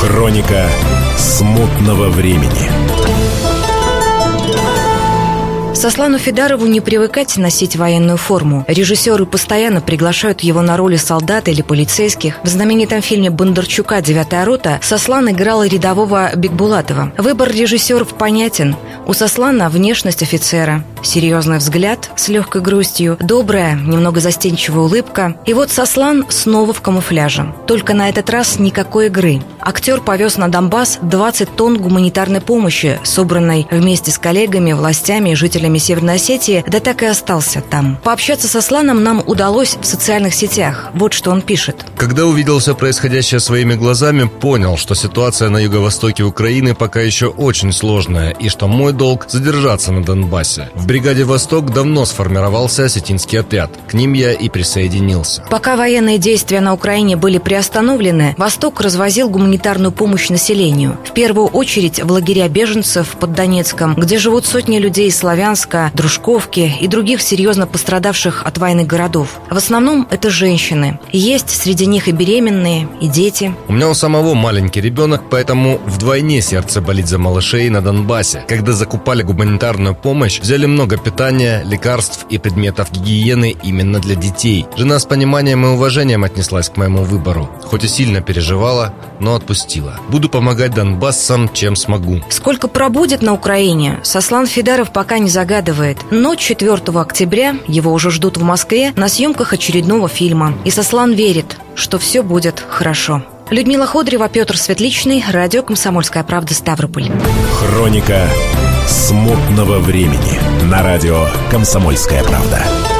Хроника смутного времени. Сослану Федарову не привыкать носить военную форму. Режиссеры постоянно приглашают его на роли солдата или полицейских. В знаменитом фильме Бондарчука «Девятая рота» Сослан играл рядового Бекбулатова. Выбор режиссеров понятен. У Сослана внешность офицера, серьезный взгляд с легкой грустью, добрая, немного застенчивая улыбка. И вот Сослан снова в камуфляже. Только на этот раз никакой игры. Актер повез на Донбасс 20 тонн гуманитарной помощи, собранной вместе с коллегами, властями и жителями Северной Осетии, да так и остался там. Пообщаться со Сланом нам удалось в социальных сетях. Вот что он пишет. Когда увидел все происходящее своими глазами, понял, что ситуация на юго-востоке Украины пока еще очень сложная и что мой долг задержаться на Донбассе. В бригаде «Восток» давно сформировался осетинский отряд. К ним я и присоединился. Пока военные действия на Украине были приостановлены, «Восток» развозил гуманитарную помощь населению. В первую очередь в лагеря беженцев под Донецком, где живут сотни людей из Славянска, Дружковки и других серьезно пострадавших от войны городов. В основном это женщины. Есть среди них и беременные, и дети. У меня у самого маленький ребенок, поэтому вдвойне сердце болит за малышей на Донбассе. Когда закупали гуманитарную помощь, взяли много питания, лекарств и предметов гигиены именно для детей. Жена с пониманием и уважением отнеслась к моему выбору. Хоть и сильно переживала, но отпустила. Буду помогать донбассам, чем смогу. Сколько пробудет на Украине, Сослан Федоров пока не загадывает загадывает. Но 4 октября его уже ждут в Москве на съемках очередного фильма. И Сослан верит, что все будет хорошо. Людмила Ходрева, Петр Светличный, радио «Комсомольская правда» Ставрополь. Хроника смутного времени на радио «Комсомольская правда».